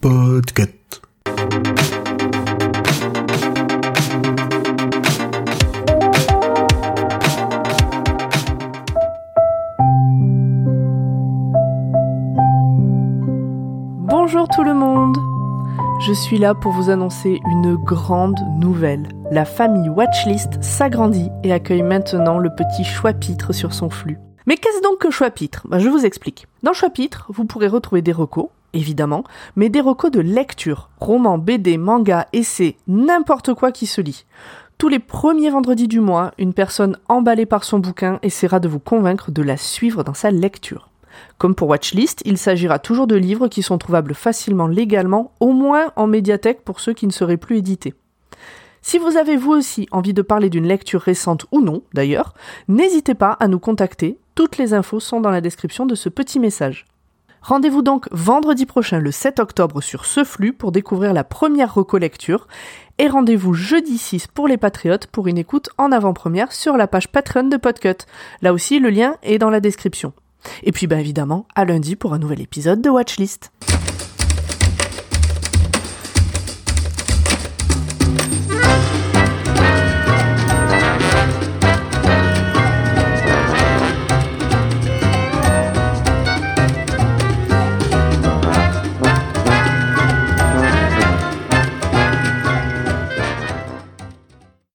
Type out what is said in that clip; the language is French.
Podcast. Bonjour tout le monde Je suis là pour vous annoncer une grande nouvelle. La famille Watchlist s'agrandit et accueille maintenant le petit Choix-Pitre sur son flux. Mais qu'est-ce donc que Choix-Pitre Ben, Je vous explique. Dans Choix-Pitre, vous pourrez retrouver des recos, évidemment, mais des recos de lecture. Romans, BD, manga, essais, n'importe quoi qui se lit. Tous les premiers vendredis du mois, une personne emballée par son bouquin essaiera de vous convaincre de la suivre dans sa lecture. Comme pour Watchlist, il s'agira toujours de livres qui sont trouvables facilement légalement, au moins en médiathèque pour ceux qui ne seraient plus édités. Si vous avez vous aussi envie de parler d'une lecture récente ou non, d'ailleurs, n'hésitez pas à nous contacter, toutes les infos sont dans la description de ce petit message. Rendez-vous donc vendredi prochain le 7 octobre sur ce flux pour découvrir la première recollecture et rendez-vous jeudi 6 pour les patriotes pour une écoute en avant-première sur la page Patreon de Podcut. Là aussi, le lien est dans la description. Et puis, bah, évidemment, à lundi pour un nouvel épisode de Watchlist.